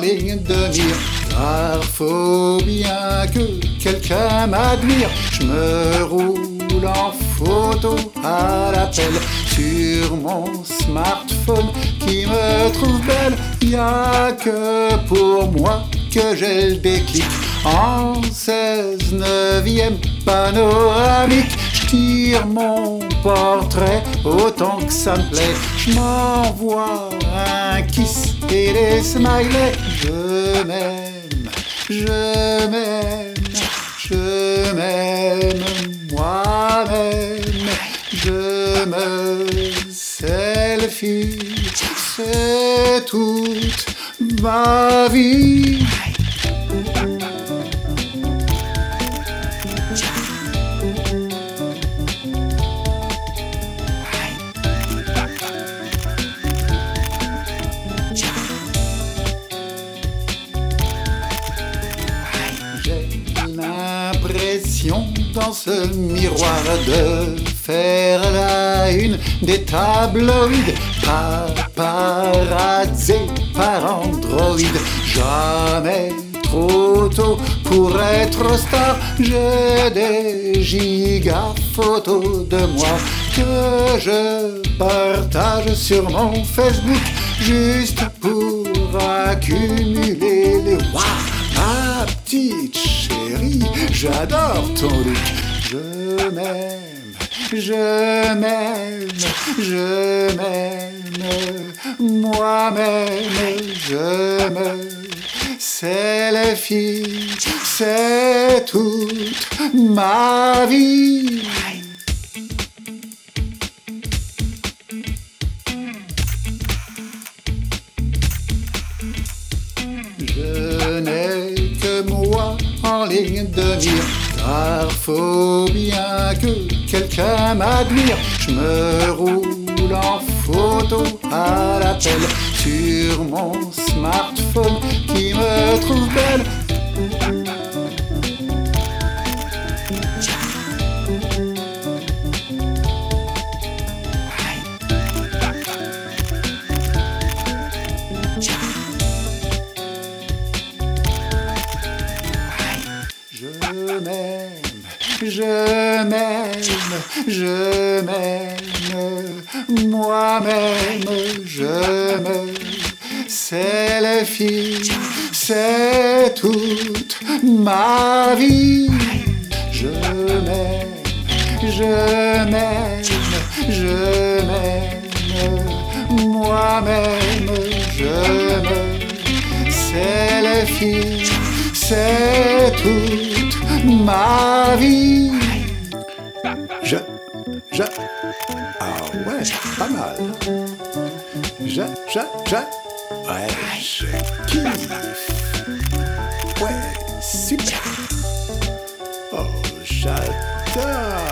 ligne de mire. Car faut bien que quelqu'un m'admire. Je me roule en photo à l'appel sur mon smartphone qui me trouve belle. Y a que pour moi que j'ai le déclic en 16 neuvième panoramique. Je tire mon portrait autant que ça me plaît. Je m'envoie un kiss et des smileys. Je m'aime, je m'aime, je m'aime moi-même. Je me selfie, c'est toute ma vie. Dans ce miroir de faire la une des tabloïds paparazzi par Android. Jamais trop tôt pour être star. J'ai des gigas photos de moi que je partage sur mon Facebook juste pour accumuler les waouh. Ma petite j'adore ton look. Je m'aime, je m'aime, je m'aime. Moi-même, je me selfie. C'est toute ma vie. De mire, car faut bien que quelqu'un m'admire. Je me roule en photo à l'appel sur mon smartphone qui me je m'aime, je m'aime, moi-même, je me selfie, c'est toute ma vie. Je m'aime, je m'aime, je m'aime, moi-même, je me selfie, c'est Marie. Je. Je. Ah ouais, pas mal. Je. Je. Je. Ouais, je kiffe. Ouais, super. Oh, j'adore.